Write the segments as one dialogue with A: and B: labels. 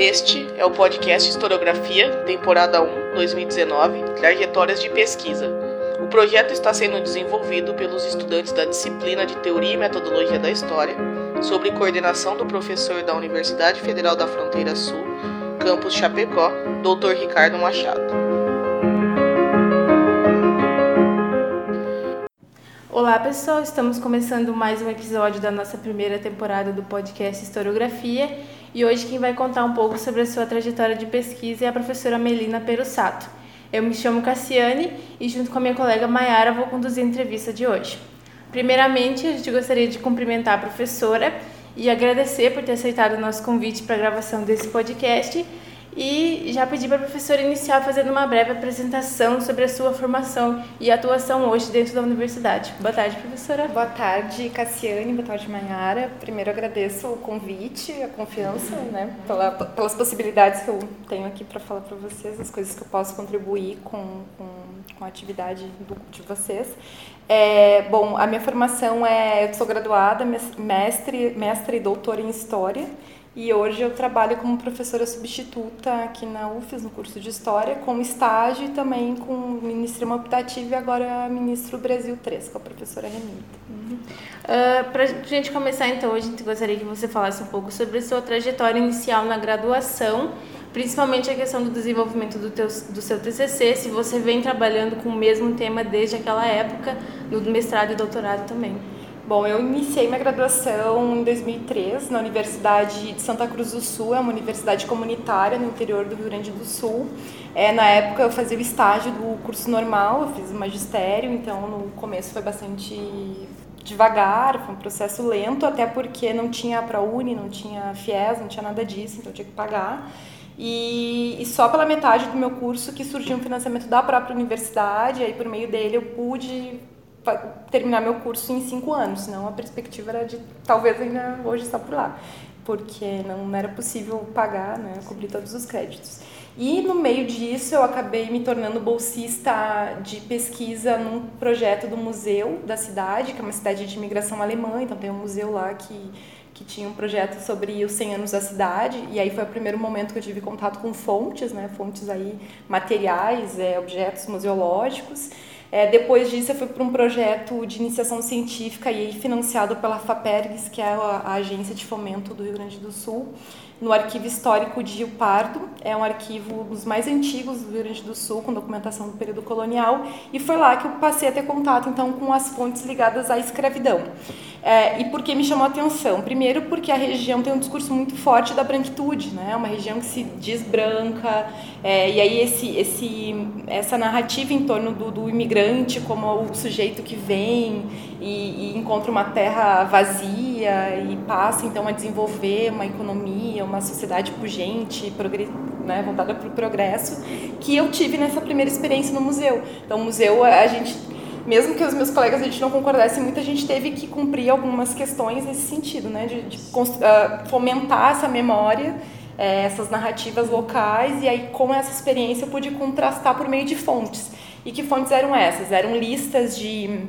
A: Este é o podcast Historiografia, temporada 1, 2019, Trajetórias de Pesquisa. O projeto está sendo desenvolvido pelos estudantes da disciplina de Teoria e Metodologia da História, sob coordenação do professor da Universidade Federal da Fronteira Sul, campus Chapecó, Dr. Ricardo Machado.
B: Olá pessoal, estamos começando mais um episódio da nossa primeira temporada do podcast Historiografia e hoje quem vai contar um pouco sobre a sua trajetória de pesquisa é a professora Melina Perussato. Eu me chamo Cassiane e junto com a minha colega Mayara vou conduzir a entrevista de hoje. Primeiramente, a gente gostaria de cumprimentar a professora e agradecer por ter aceitado o nosso convite para a gravação desse podcast e já pedi para a professora iniciar fazendo uma breve apresentação sobre a sua formação e atuação hoje dentro da universidade. Boa tarde, professora.
C: Boa tarde, Cassiane. Boa tarde, Manhara. Primeiro agradeço o convite, a confiança, né, pela, pelas possibilidades que eu tenho aqui para falar para vocês, as coisas que eu posso contribuir com, com, com a atividade do, de vocês. É, bom, a minha formação é, eu sou graduada, mestre, mestre e doutora em História, e hoje eu trabalho como professora substituta aqui na UFES, no curso de História, com estágio e também com ministro optativa e agora ministro Brasil 3, com a professora Remita.
B: Uhum. Uh, Para a gente começar então, hoje gente gostaria que você falasse um pouco sobre a sua trajetória inicial na graduação, principalmente a questão do desenvolvimento do, teu, do seu TCC, se você vem trabalhando com o mesmo tema desde aquela época, no mestrado e doutorado também.
C: Bom, eu iniciei minha graduação em 2003 na Universidade de Santa Cruz do Sul, é uma universidade comunitária no interior do Rio Grande do Sul. É, na época eu fazia o estágio do curso normal, eu fiz o magistério, então no começo foi bastante devagar, foi um processo lento, até porque não tinha ProUni, não tinha FIES, não tinha nada disso, então eu tinha que pagar. E, e, só pela metade do meu curso que surgiu um financiamento da própria universidade, aí por meio dele eu pude terminar meu curso em cinco anos, senão a perspectiva era de talvez ainda hoje estar por lá, porque não era possível pagar, né, cobrir todos os créditos. E no meio disso eu acabei me tornando bolsista de pesquisa num projeto do museu da cidade, que é uma cidade de imigração alemã, então tem um museu lá que que tinha um projeto sobre os 100 anos da cidade, e aí foi o primeiro momento que eu tive contato com fontes, né, fontes aí materiais, é, objetos museológicos, é, depois disso, eu fui para um projeto de iniciação científica e financiado pela FAPERGS, que é a, a agência de fomento do Rio Grande do Sul, no Arquivo Histórico de Rio Pardo. É um arquivo dos mais antigos do Rio Grande do Sul, com documentação do período colonial, e foi lá que eu passei a ter contato então com as fontes ligadas à escravidão. É, e por que me chamou a atenção? Primeiro, porque a região tem um discurso muito forte da branquitude, né? É uma região que se diz branca, é, e aí esse, esse, essa narrativa em torno do, do imigrante como o sujeito que vem e, e encontra uma terra vazia e passa então a desenvolver uma economia, uma sociedade pujante, né, voltada para o progresso, que eu tive nessa primeira experiência no museu. Então, o museu, a gente, mesmo que os meus colegas a gente não concordasse muito, a gente teve que cumprir algumas questões nesse sentido, né, de, de uh, fomentar essa memória, é, essas narrativas locais, e aí com essa experiência eu pude contrastar por meio de fontes. E que fontes eram essas? Eram listas de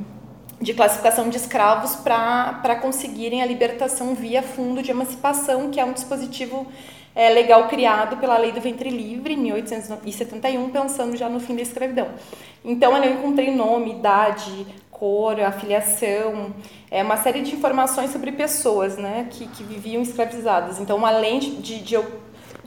C: de classificação de escravos para conseguirem a libertação via fundo de emancipação, que é um dispositivo é, legal criado pela Lei do Ventre Livre, em 1871, pensando já no fim da escravidão. Então, eu encontrei nome, idade, cor, afiliação, é, uma série de informações sobre pessoas né, que, que viviam escravizadas. Então, além de, de eu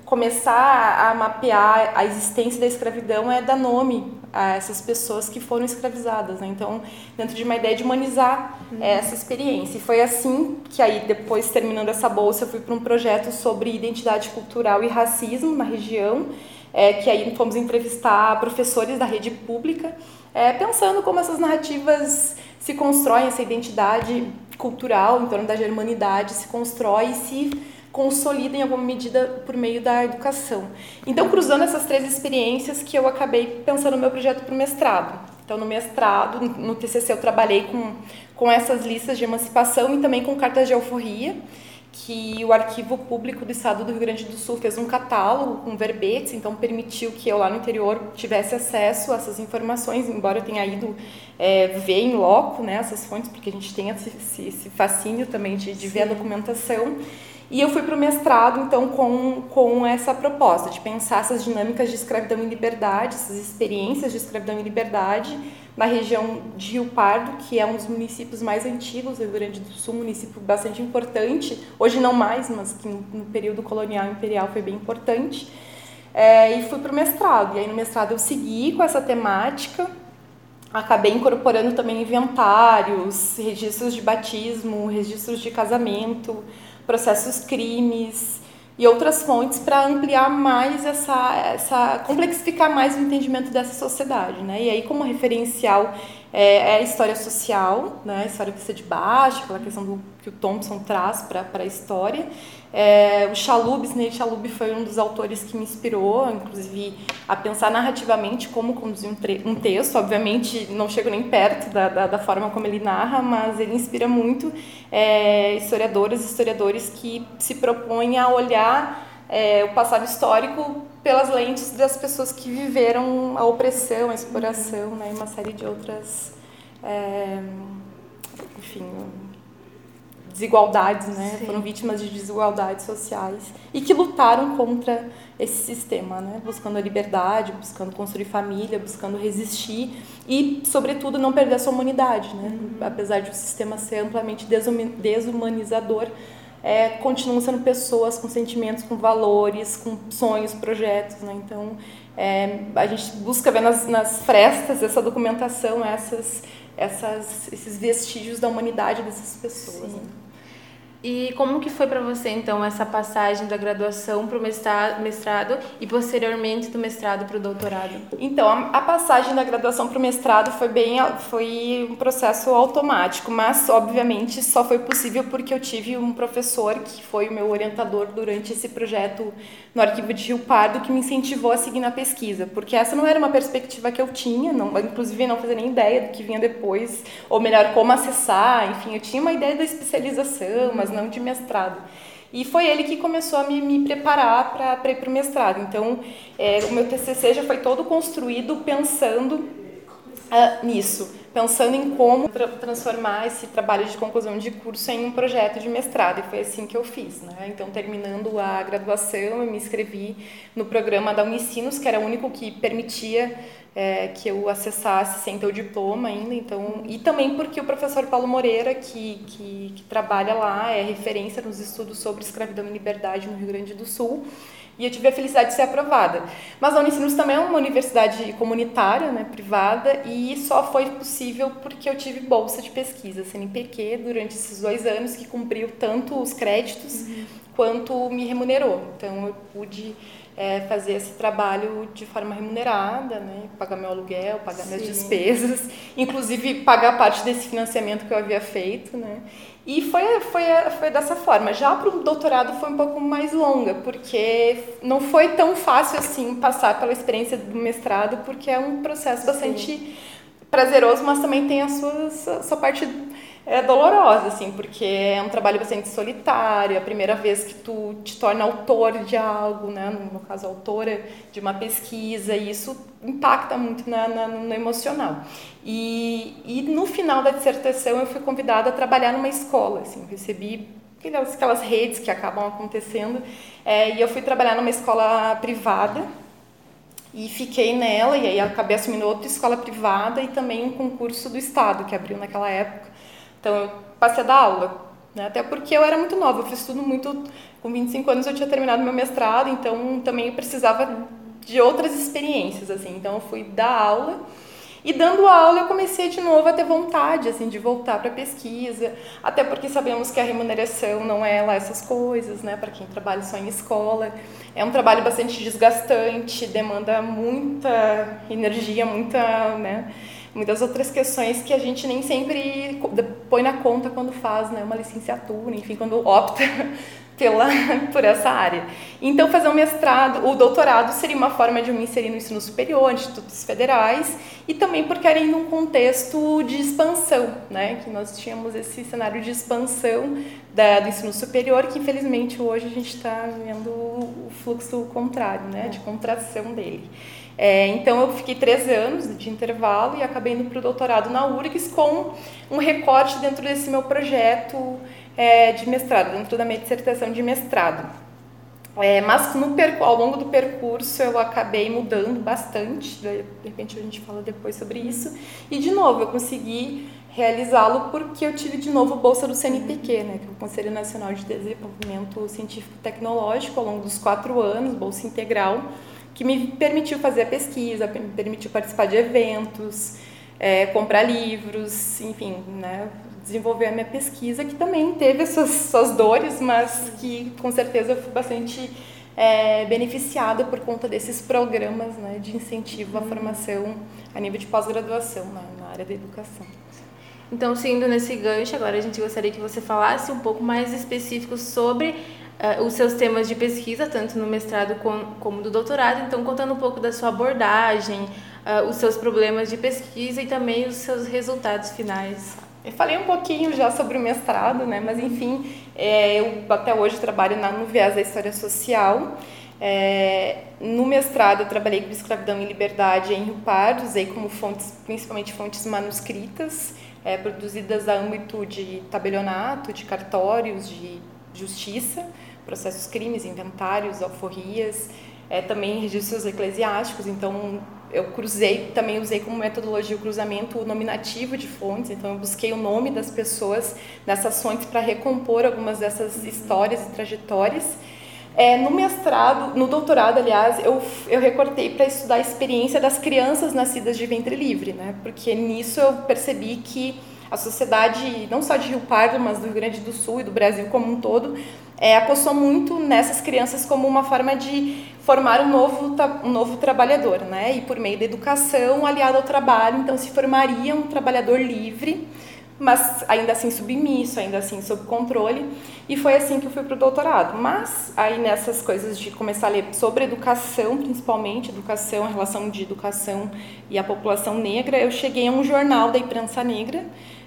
C: começar a mapear a existência da escravidão é dar nome a essas pessoas que foram escravizadas. Né? Então, dentro de uma ideia de humanizar uhum. essa experiência. E foi assim que aí, depois, terminando essa bolsa, eu fui para um projeto sobre identidade cultural e racismo na região, é, que aí fomos entrevistar professores da rede pública, é, pensando como essas narrativas se constroem, essa identidade cultural em torno da germanidade se constrói e se consolida em alguma medida por meio da educação. Então, cruzando essas três experiências que eu acabei pensando no meu projeto para o mestrado. Então, no mestrado, no TCC, eu trabalhei com, com essas listas de emancipação e também com cartas de alforria, que o Arquivo Público do Estado do Rio Grande do Sul fez um catálogo com verbetes, então permitiu que eu lá no interior tivesse acesso a essas informações, embora eu tenha ido é, ver em loco né, essas fontes, porque a gente tem esse, esse fascínio também de, de ver a documentação. E eu fui para o mestrado, então, com, com essa proposta de pensar essas dinâmicas de escravidão e liberdade, essas experiências de escravidão e liberdade na região de Rio Pardo, que é um dos municípios mais antigos do Rio Grande do Sul, um município bastante importante, hoje não mais, mas que no período colonial e imperial foi bem importante. É, e fui para o mestrado. E aí no mestrado eu segui com essa temática, acabei incorporando também inventários, registros de batismo, registros de casamento, processos crimes e outras fontes para ampliar mais essa, essa complexificar mais o entendimento dessa sociedade, né? E aí como referencial é, é a história social, né? A história vista de baixo, aquela questão do que o Thompson traz para a história é, o Chalub, Snei Chalub foi um dos autores que me inspirou, inclusive, a pensar narrativamente como conduzir um, um texto. Obviamente, não chego nem perto da, da, da, forma como ele narra, mas ele inspira muito é, historiadoras e historiadores que se propõem a olhar é, o passado histórico pelas lentes das pessoas que viveram a opressão, a exploração né, e uma série de outras, é, enfim, desigualdades, né? Sim. Foram vítimas de desigualdades sociais e que lutaram contra esse sistema, né? Buscando a liberdade, buscando construir família, buscando resistir e, sobretudo, não perder a sua humanidade, né? Uhum. Apesar de o sistema ser amplamente desumanizador, é, continuam sendo pessoas com sentimentos, com valores, com sonhos, projetos, né? Então, é, a gente busca ver nas, nas frestas essa documentação, essas, essas, esses vestígios da humanidade dessas pessoas. Né?
B: E como que foi para você então essa passagem da graduação para o mestrado e posteriormente do mestrado para o doutorado?
C: Então a, a passagem da graduação para o mestrado foi bem foi um processo automático, mas obviamente só foi possível porque eu tive um professor que foi o meu orientador durante esse projeto no arquivo de Rio Pardo que me incentivou a seguir na pesquisa, porque essa não era uma perspectiva que eu tinha, não, inclusive não fazia nem ideia do que vinha depois, ou melhor como acessar, enfim, eu tinha uma ideia da especialização, mas não de mestrado. E foi ele que começou a me, me preparar para ir para o mestrado. Então, é, o meu TCC já foi todo construído pensando uh, nisso, pensando em como tra transformar esse trabalho de conclusão de curso em um projeto de mestrado. E foi assim que eu fiz. Né? Então, terminando a graduação, eu me inscrevi no programa da Unicinos, que era o único que permitia é, que eu acessasse sem ter o diploma ainda, então e também porque o professor Paulo Moreira que, que, que, trabalha lá é referência nos estudos sobre escravidão e liberdade no Rio Grande do Sul e eu tive a felicidade de ser aprovada. Mas a Unicinos também é uma universidade comunitária, né, privada, e só foi possível porque eu tive bolsa de pesquisa, CNPq, durante esses dois anos, que cumpriu tanto os créditos uhum. quanto me remunerou. Então eu pude é, fazer esse trabalho de forma remunerada, né? pagar meu aluguel, pagar Sim. minhas despesas, inclusive pagar parte desse financiamento que eu havia feito. Né? E foi, foi, foi dessa forma. Já para o doutorado foi um pouco mais longa, porque não foi tão fácil assim passar pela experiência do mestrado, porque é um processo bastante Sim. prazeroso, mas também tem a sua, a sua parte é dolorosa, assim, porque é um trabalho bastante solitário, é a primeira vez que tu te torna autor de algo, né, no caso, autora de uma pesquisa, e isso impacta muito na, na, no emocional. E, e no final da dissertação eu fui convidada a trabalhar numa escola, assim, recebi aquelas, aquelas redes que acabam acontecendo, é, e eu fui trabalhar numa escola privada, e fiquei nela, e aí acabei assumindo outra escola privada e também um concurso do Estado, que abriu naquela época, então eu passei a dar aula, né? até porque eu era muito nova, eu fiz tudo muito. Com 25 anos eu tinha terminado meu mestrado, então também precisava de outras experiências, assim. Então eu fui dar aula. E dando aula eu comecei de novo a ter vontade assim de voltar para pesquisa, até porque sabemos que a remuneração não é lá essas coisas, né, para quem trabalha só em escola. É um trabalho bastante desgastante, demanda muita energia, muita, né, muitas outras questões que a gente nem sempre põe na conta quando faz né, uma licenciatura, enfim, quando opta pela, por essa área. Então, fazer um mestrado, o doutorado seria uma forma de eu me inserir no ensino superior, institutos federais, e também porque era em um contexto de expansão, né, que nós tínhamos esse cenário de expansão da, do ensino superior, que infelizmente hoje a gente está vendo o fluxo contrário, né, de contração dele. É, então eu fiquei três anos de intervalo e acabei indo para o doutorado na URGS com um recorte dentro desse meu projeto é, de mestrado, dentro da minha dissertação de mestrado. É, mas no, ao longo do percurso eu acabei mudando bastante, de repente a gente fala depois sobre isso, e de novo eu consegui realizá-lo porque eu tive de novo bolsa do CNPq, né, que é o Conselho Nacional de Desenvolvimento Científico e Tecnológico, ao longo dos quatro anos, bolsa integral, que me permitiu fazer a pesquisa, me permitiu participar de eventos, é, comprar livros, enfim, né, desenvolver a minha pesquisa, que também teve as suas, suas dores, mas que com certeza eu fui bastante é, beneficiada por conta desses programas né, de incentivo à uhum. formação a nível de pós-graduação né, na área da educação.
B: Então, seguindo nesse gancho, agora a gente gostaria que você falasse um pouco mais específico sobre uh, os seus temas de pesquisa, tanto no mestrado como, como do doutorado. Então, contando um pouco da sua abordagem, uh, os seus problemas de pesquisa e também os seus resultados finais.
C: Eu falei um pouquinho já sobre o mestrado, né? Mas enfim, é, eu até hoje trabalho na, no viés da história social. É, no mestrado eu trabalhei com escravidão e liberdade em Rio Pardo, usei como fontes, principalmente fontes manuscritas, é, produzidas a âmbito de tabelionato, de cartórios, de justiça, processos crimes, inventários, alforrias, é, também registros eclesiásticos, então eu cruzei, também usei como metodologia o cruzamento o nominativo de fontes, então eu busquei o nome das pessoas nessas fontes para recompor algumas dessas histórias e trajetórias. É, no mestrado, no doutorado, aliás, eu, eu recortei para estudar a experiência das crianças nascidas de ventre livre, né? porque nisso eu percebi que a sociedade, não só de Rio Pardo, mas do Rio Grande do Sul e do Brasil como um todo, é, apostou muito nessas crianças como uma forma de formar um novo, um novo trabalhador, né? E por meio da educação aliada ao trabalho, então se formaria um trabalhador livre, mas ainda assim submisso, ainda assim sob controle. E foi assim que eu fui para o doutorado. Mas aí nessas coisas de começar a ler sobre educação, principalmente educação, a relação de educação e a população negra, eu cheguei a um jornal da imprensa negra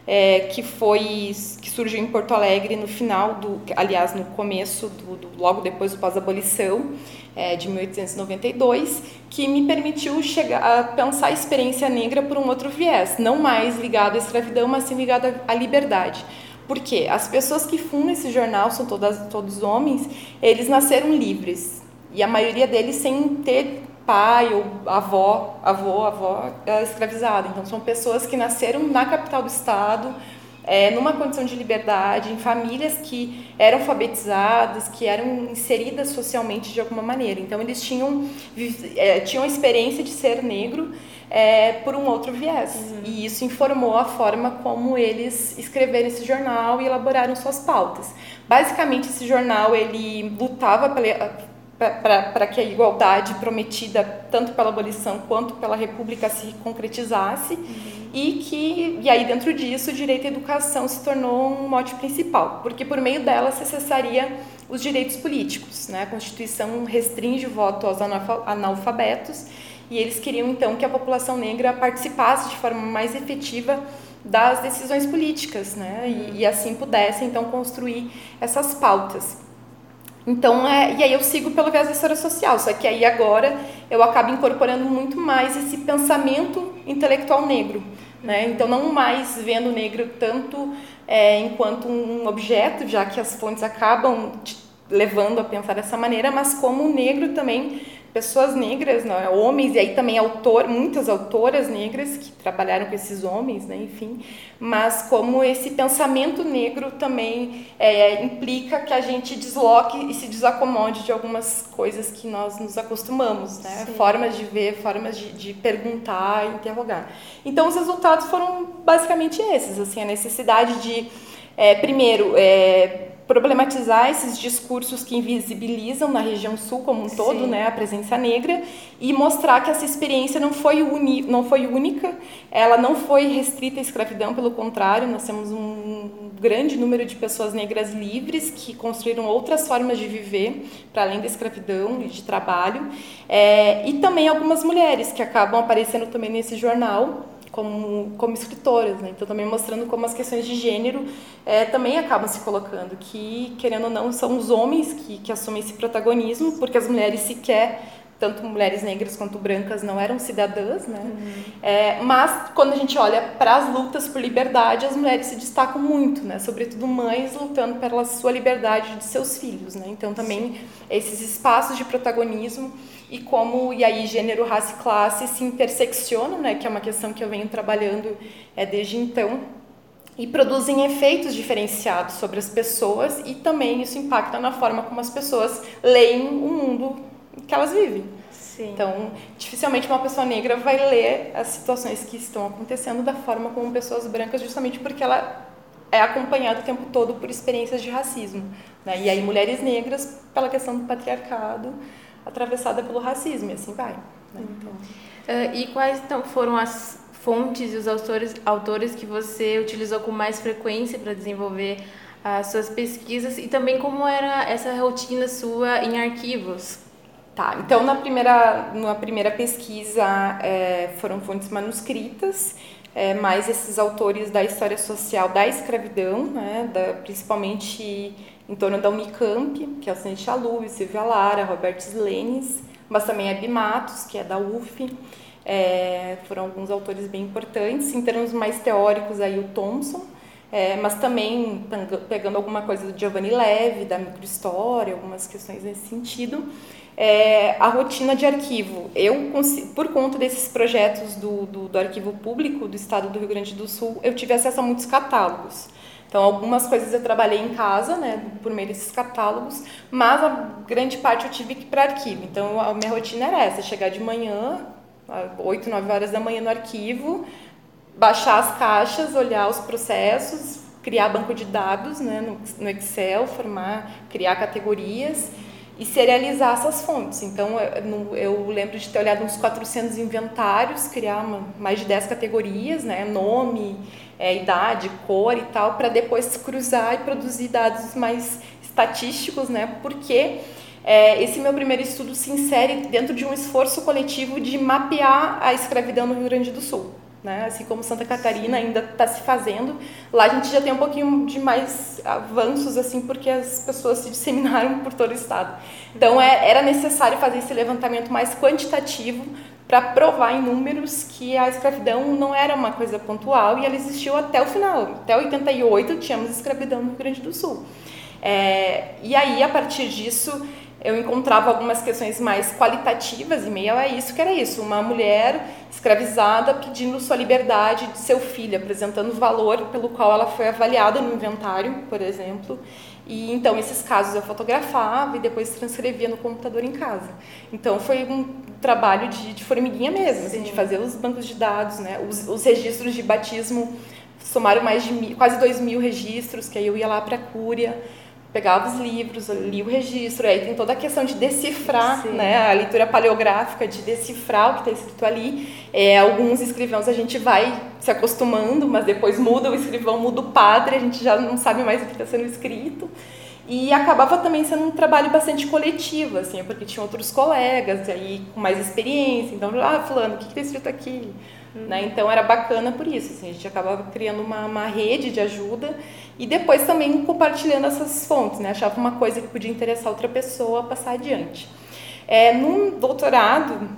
C: é, que foi que surgiu em Porto Alegre no final do, aliás, no começo do, do logo depois do pós-abolição é, de 1892, que me permitiu chegar a pensar a experiência negra por um outro viés, não mais ligado à escravidão, mas sim ligado à liberdade. Porque as pessoas que fundam esse jornal são todas todos homens, eles nasceram livres e a maioria deles sem ter pai ou avó, avô, avó é escravizada. Então são pessoas que nasceram na capital do estado, é, numa condição de liberdade, em famílias que eram alfabetizadas, que eram inseridas socialmente de alguma maneira. Então eles tinham é, tinham a experiência de ser negro é, por um outro viés. Uhum. E isso informou a forma como eles escreveram esse jornal e elaboraram suas pautas. Basicamente, esse jornal ele lutava pela para que a igualdade prometida tanto pela abolição quanto pela república se concretizasse uhum. e que e aí dentro disso o direito à educação se tornou um mote principal porque por meio dela se cessaria os direitos políticos né a constituição restringe o voto aos analfabetos e eles queriam então que a população negra participasse de forma mais efetiva das decisões políticas né e, e assim pudesse então construir essas pautas então, é, e aí eu sigo pelo viés da história social, só que aí agora eu acabo incorporando muito mais esse pensamento intelectual negro. Né? Então, não mais vendo o negro tanto é, enquanto um objeto, já que as fontes acabam levando a pensar dessa maneira, mas como o negro também pessoas negras, né, homens, e aí também autor, muitas autoras negras que trabalharam com esses homens, né, enfim, mas como esse pensamento negro também é, implica que a gente desloque e se desacomode de algumas coisas que nós nos acostumamos, né, formas de ver, formas de, de perguntar, interrogar. Então, os resultados foram basicamente esses, assim, a necessidade de, é, primeiro, é, problematizar esses discursos que invisibilizam na região sul como um todo, Sim. né, a presença negra e mostrar que essa experiência não foi uni, não foi única, ela não foi restrita à escravidão, pelo contrário, nós temos um grande número de pessoas negras livres que construíram outras formas de viver para além da escravidão e de trabalho, é, e também algumas mulheres que acabam aparecendo também nesse jornal como, como escritoras, né? Então também mostrando como as questões de gênero é, também acabam se colocando, que querendo ou não são os homens que, que assumem esse protagonismo, porque as mulheres sequer tanto mulheres negras quanto brancas não eram cidadãs, né? Uhum. É, mas quando a gente olha para as lutas por liberdade, as mulheres se destacam muito, né? Sobretudo mães lutando pela sua liberdade de seus filhos, né? Então também Sim. esses espaços de protagonismo e como e aí gênero, raça e classe se interseccionam, né? Que é uma questão que eu venho trabalhando é, desde então e produzem efeitos diferenciados sobre as pessoas e também isso impacta na forma como as pessoas leem o mundo que elas vivem. Sim. Então, dificilmente uma pessoa negra vai ler as situações que estão acontecendo da forma como pessoas brancas, justamente porque ela é acompanhada o tempo todo por experiências de racismo. Né? E aí, mulheres negras, pela questão do patriarcado, atravessada pelo racismo, e assim vai. Né? Então...
B: Uh, e quais então, foram as fontes e os autores, autores que você utilizou com mais frequência para desenvolver as suas pesquisas e também como era essa rotina sua em arquivos?
C: Tá, então na primeira, na primeira pesquisa é, foram fontes manuscritas, é, mais esses autores da história social da escravidão, né, da, principalmente em torno da Unicamp, que é o Sandy Chalub, Silvia Lara, Roberto Slenes, mas também a Matos, que é da UF. É, foram alguns autores bem importantes. Em termos mais teóricos, aí o Thompson, é, mas também pegando alguma coisa do Giovanni Leve, da microhistória, algumas questões nesse sentido é, a rotina de arquivo. Eu, por conta desses projetos do, do, do, arquivo público do Estado do Rio Grande do Sul, eu tive acesso a muitos catálogos. Então, algumas coisas eu trabalhei em casa, né, por meio desses catálogos, mas a grande parte eu tive que ir para arquivo. Então, a minha rotina era essa: chegar de manhã, 8, 9 horas da manhã no arquivo, baixar as caixas, olhar os processos, criar banco de dados né, no, no Excel, formar, criar categorias e serializar essas fontes. Então, eu, eu, lembro de ter olhado uns 400 inventários, criar uma, mais de 10 categorias, né, nome, é, idade, cor e tal, para depois cruzar e produzir dados mais estatísticos, né, porque é, esse meu primeiro estudo se insere dentro de um esforço coletivo de mapear a escravidão no Rio Grande do Sul né? Assim como Santa Catarina ainda está se fazendo, lá a gente já tem um pouquinho de mais avanços, assim, porque as pessoas se disseminaram por todo o estado. Então é, era necessário fazer esse levantamento mais quantitativo para provar em números que a escravidão não era uma coisa pontual e ela existiu até o final. Até 88 tínhamos escravidão no Rio Grande do Sul. É, e aí, a partir disso, eu encontrava algumas questões mais qualitativas e meio a isso, que era isso, uma mulher escravizada pedindo sua liberdade de seu filho, apresentando o valor pelo qual ela foi avaliada no inventário, por exemplo. E então esses casos eu fotografava e depois transcrevia no computador em casa. Então foi um trabalho de, de formiguinha mesmo, assim, de fazer os bancos de dados, né? Os, os registros de batismo somaram mais de mil, quase dois mil registros, que aí eu ia lá para a Cúria pegava os livros, lia o registro, aí tem toda a questão de decifrar, Sim. né, a leitura paleográfica, de decifrar o que está escrito ali. É, alguns escrivãos a gente vai se acostumando, mas depois muda o escrivão, muda o padre, a gente já não sabe mais o que está sendo escrito. E acabava também sendo um trabalho bastante coletivo, assim, porque tinha outros colegas aí com mais experiência, então, ah, fulano, o que está escrito aqui? Né? Então era bacana por isso, assim, a gente acabava criando uma, uma rede de ajuda e depois também compartilhando essas fontes, né? achava uma coisa que podia interessar outra pessoa passar adiante. É, num doutorado,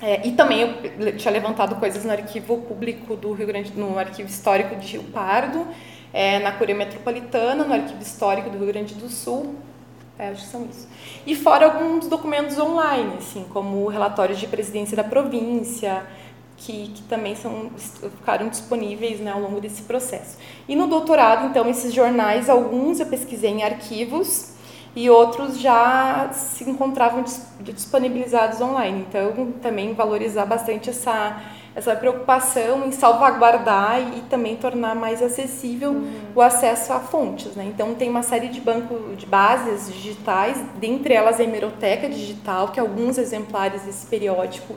C: é, e também eu tinha levantado coisas no arquivo público do Rio Grande, no arquivo histórico de Rio Pardo, é, na Curia Metropolitana, no arquivo histórico do Rio Grande do Sul, é, acho que são isso. E fora alguns documentos online, assim, como relatórios de presidência da província, que, que também são, ficaram disponíveis né, ao longo desse processo. E no doutorado, então, esses jornais, alguns eu pesquisei em arquivos e outros já se encontravam disponibilizados online. Então, também valorizar bastante essa, essa preocupação em salvaguardar e também tornar mais acessível uhum. o acesso a fontes. Né? Então, tem uma série de bancos de bases digitais, dentre elas a hemeroteca digital, que alguns exemplares desse periódico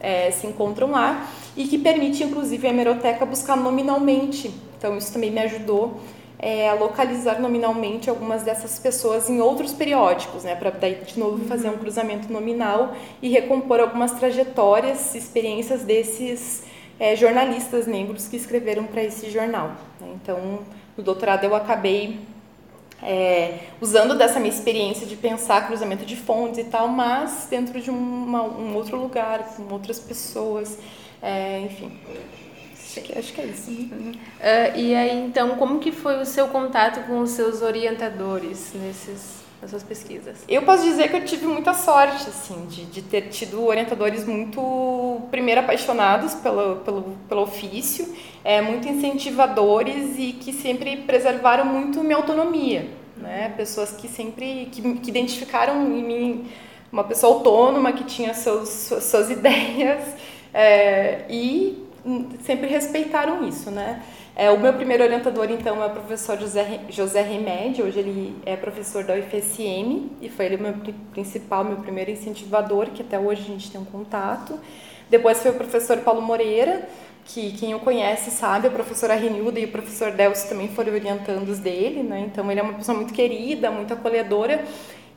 C: é, se encontram lá e que permite, inclusive, a hemeroteca buscar nominalmente. Então, isso também me ajudou é, a localizar nominalmente algumas dessas pessoas em outros periódicos, né, para daí de novo fazer um uhum. cruzamento nominal e recompor algumas trajetórias, experiências desses é, jornalistas negros que escreveram para esse jornal. Né? Então, no doutorado eu acabei é, usando dessa minha experiência de pensar cruzamento de fontes e tal, mas dentro de uma, um outro lugar, com outras pessoas, é, enfim. Acho que, é isso.
B: Uh, e aí, então, como que foi o seu contato com os seus orientadores nesses nas suas pesquisas?
C: Eu posso dizer que eu tive muita sorte, assim, de, de ter tido orientadores muito, primeiro, apaixonados pelo, pelo, pelo ofício, é, muito incentivadores e que sempre preservaram muito minha autonomia, né? Pessoas que sempre, que, que identificaram em mim uma pessoa autônoma, que tinha seus, suas, suas ideias é, e sempre respeitaram isso, né? É, o meu primeiro orientador, então, é o professor José, José Remédio. Hoje ele é professor da UFSM e foi ele o meu principal, meu primeiro incentivador, que até hoje a gente tem um contato. Depois foi o professor Paulo Moreira, que quem o conhece sabe, a professora Renilda e o professor Delcio também foram orientandos dele, né? Então ele é uma pessoa muito querida, muito acolhedora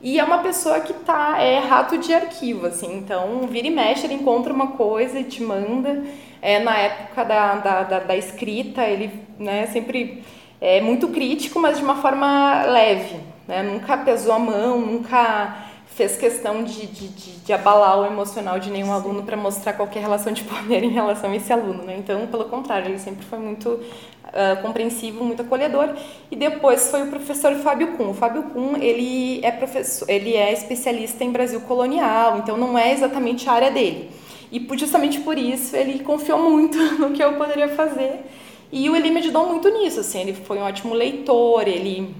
C: e é uma pessoa que tá é rato de arquivo, assim. Então vira e mexe, ele encontra uma coisa e te manda. É, na época da, da, da, da escrita, ele né, sempre é muito crítico, mas de uma forma leve. Né? Nunca pesou a mão, nunca fez questão de, de, de, de abalar o emocional de nenhum aluno para mostrar qualquer relação de poder em relação a esse aluno. Né? Então, pelo contrário, ele sempre foi muito uh, compreensivo, muito acolhedor. E depois foi o professor Fábio Kuhn. O Fábio Kuhn, ele é, professor, ele é especialista em Brasil colonial, então não é exatamente a área dele. E justamente por isso ele confiou muito no que eu poderia fazer. E o Eli me ajudou muito nisso, assim, ele foi um ótimo leitor, ele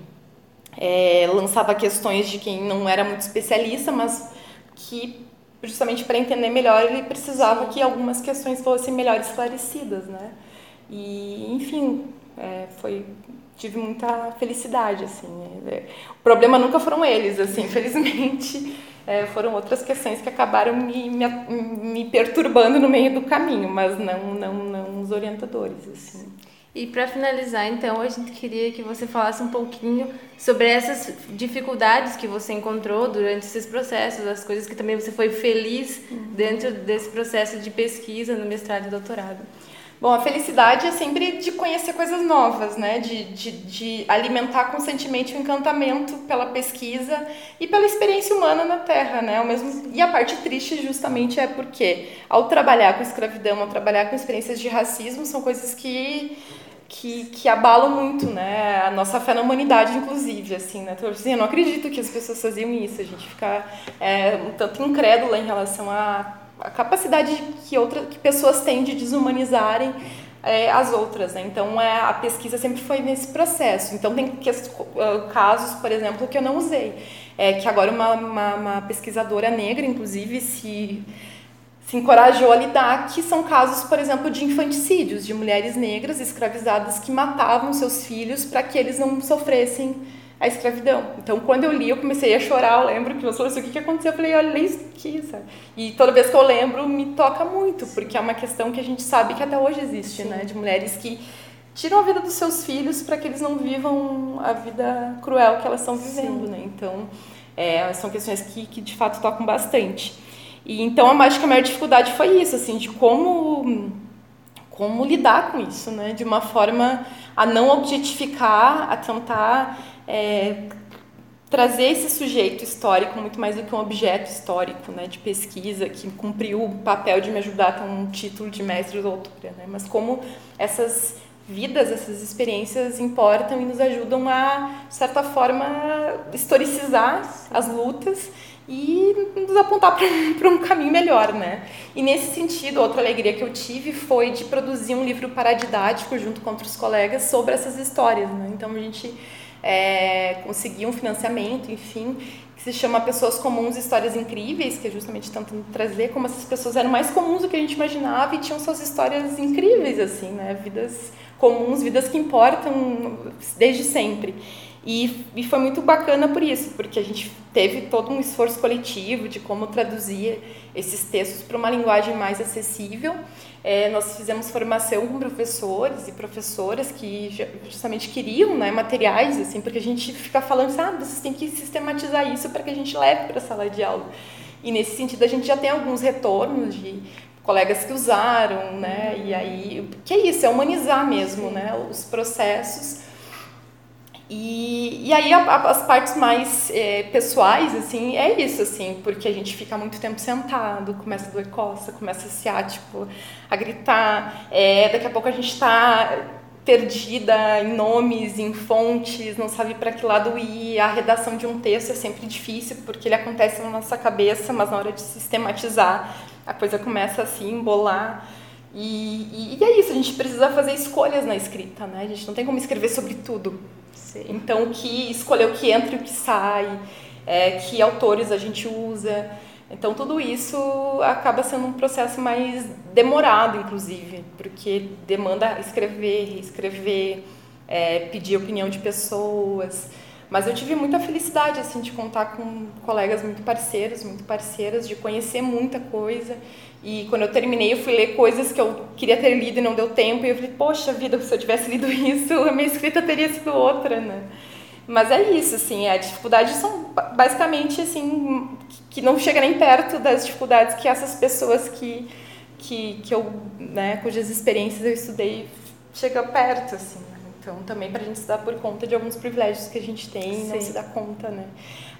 C: é, lançava questões de quem não era muito especialista, mas que justamente para entender melhor ele precisava que algumas questões fossem melhor esclarecidas, né? E enfim, é, foi tive muita felicidade assim. É, o problema nunca foram eles, assim, felizmente é, foram outras questões que acabaram me, me, me, perturbando no meio do caminho, mas não, não, não os orientadores. Assim.
B: E para finalizar, então, a gente queria que você falasse um pouquinho sobre essas dificuldades que você encontrou durante esses processos, as coisas que também você foi feliz dentro desse processo de pesquisa no mestrado e doutorado.
C: Bom, a felicidade é sempre de conhecer coisas novas, né? De, de, de, alimentar constantemente o encantamento pela pesquisa e pela experiência humana na Terra, né? O mesmo... E a parte triste justamente é porque, ao trabalhar com escravidão, ao trabalhar com experiências de racismo, são coisas que que, que abalam muito, né, a nossa fé na humanidade, inclusive, assim, né, então, assim, eu não acredito que as pessoas faziam isso, a gente fica é, um tanto incrédula em relação a a capacidade que, outra, que pessoas têm de desumanizarem é, as outras, né? Então é, a pesquisa sempre foi nesse processo. Então tem que, uh, casos, por exemplo, que eu não usei, é que agora uma, uma, uma pesquisadora negra, inclusive, se se encorajou a lidar, que são casos, por exemplo, de infanticídios, de mulheres negras escravizadas que matavam seus filhos para que eles não sofressem a escravidão. Então, quando eu li, eu comecei a chorar. Eu lembro que você falou assim: o que, que aconteceu? Eu falei: olha isso aqui, sabe? E toda vez que eu lembro, me toca muito, porque é uma questão que a gente sabe que até hoje existe, Sim. né? De mulheres que tiram a vida dos seus filhos para que eles não vivam a vida cruel que elas estão vivendo, Sim. né? Então, é, são questões que, que de fato tocam bastante. E então, a, acho que a maior dificuldade foi isso, assim, de como como lidar com isso, né? De uma forma a não objetificar, a tentar é, trazer esse sujeito histórico muito mais do que um objeto histórico, né, de pesquisa que cumpriu o papel de me ajudar a ter um título de mestre ou doutora, né, mas como essas vidas, essas experiências importam e nos ajudam a, de certa forma, historicizar as lutas e nos apontar para um caminho melhor, né? E nesse sentido, outra alegria que eu tive foi de produzir um livro paradidático junto com outros colegas sobre essas histórias, né? Então a gente é, conseguir um financiamento, enfim, que se chama Pessoas Comuns Histórias Incríveis, que é justamente tentando trazer como essas pessoas eram mais comuns do que a gente imaginava e tinham suas histórias incríveis, assim, né? Vidas comuns, vidas que importam desde sempre. E, e foi muito bacana por isso, porque a gente teve todo um esforço coletivo de como traduzir esses textos para uma linguagem mais acessível. É, nós fizemos formação com professores e professoras que justamente queriam né, materiais, assim, porque a gente fica falando, sabe, ah, vocês têm que sistematizar isso para que a gente leve para a sala de aula. E nesse sentido a gente já tem alguns retornos de colegas que usaram, né? E aí, que é isso, é humanizar mesmo, né, os processos E, e aí a, a, as partes mais é, pessoais, assim, é isso, assim, porque a gente fica muito tempo sentado, começa a doer costa, começa a se tipo, a gritar, é, daqui a pouco a gente está perdida em nomes, em fontes, não sabe para que lado ir. A redação de um texto é sempre difícil porque ele acontece na nossa cabeça, mas na hora de sistematizar a coisa começa assim, embolar. E, e, e, é isso, a gente precisa fazer escolhas na escrita, né? A gente não tem como escrever sobre tudo. Sim. Então, que escolher o que entra e o que sai, é, que autores a gente usa. Então, tudo isso acaba sendo um processo mais demorado, inclusive, porque demanda escrever, escrever, é, pedir opinião de pessoas. Mas eu tive muita felicidade assim de contar com colegas muito parceiros, muito parceiras, de conhecer muita coisa. E quando eu terminei, eu fui ler coisas que eu queria ter lido e não deu tempo. E eu falei, poxa vida, se eu tivesse lido isso, a minha escrita teria sido outra, né? Mas é isso, assim, a dificuldade são basicamente, assim, que não chega nem perto das dificuldades que essas pessoas que, que, que eu, né, cujas experiências eu estudei, chega perto, assim. Então, também para a gente se dar por conta de alguns privilégios que a gente tem Sim. não se dá conta, né?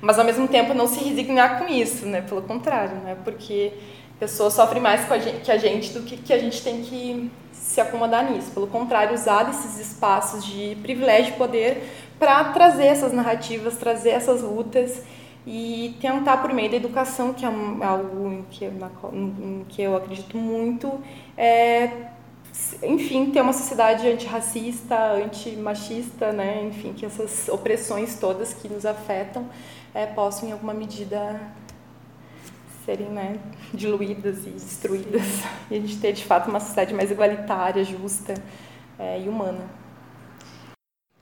C: Mas, ao mesmo tempo, não se resignar com isso, né? Pelo contrário, né? Porque pessoas sofrem mais a gente, que a gente do que, que a gente tem que se acomodar nisso. Pelo contrário, usar esses espaços de privilégio e poder para trazer essas narrativas, trazer essas lutas e tentar, por meio da educação, que é algo em que, em que eu acredito muito, é, enfim, ter uma sociedade antirracista, antimachista, né? enfim, que essas opressões todas que nos afetam é, possam, em alguma medida, serem né, diluídas e destruídas. E a gente ter, de fato, uma sociedade mais igualitária, justa é, e humana.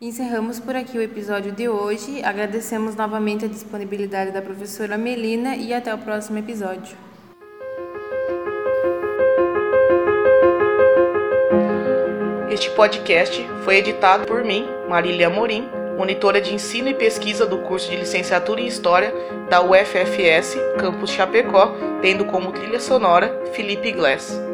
B: Encerramos por aqui o episódio de hoje. Agradecemos novamente a disponibilidade da professora Melina e até o próximo episódio.
A: Este podcast foi editado por mim, Marília Amorim, monitora de ensino e pesquisa do curso de licenciatura em História da UFFS, campus Chapecó, tendo como trilha sonora Felipe Glass.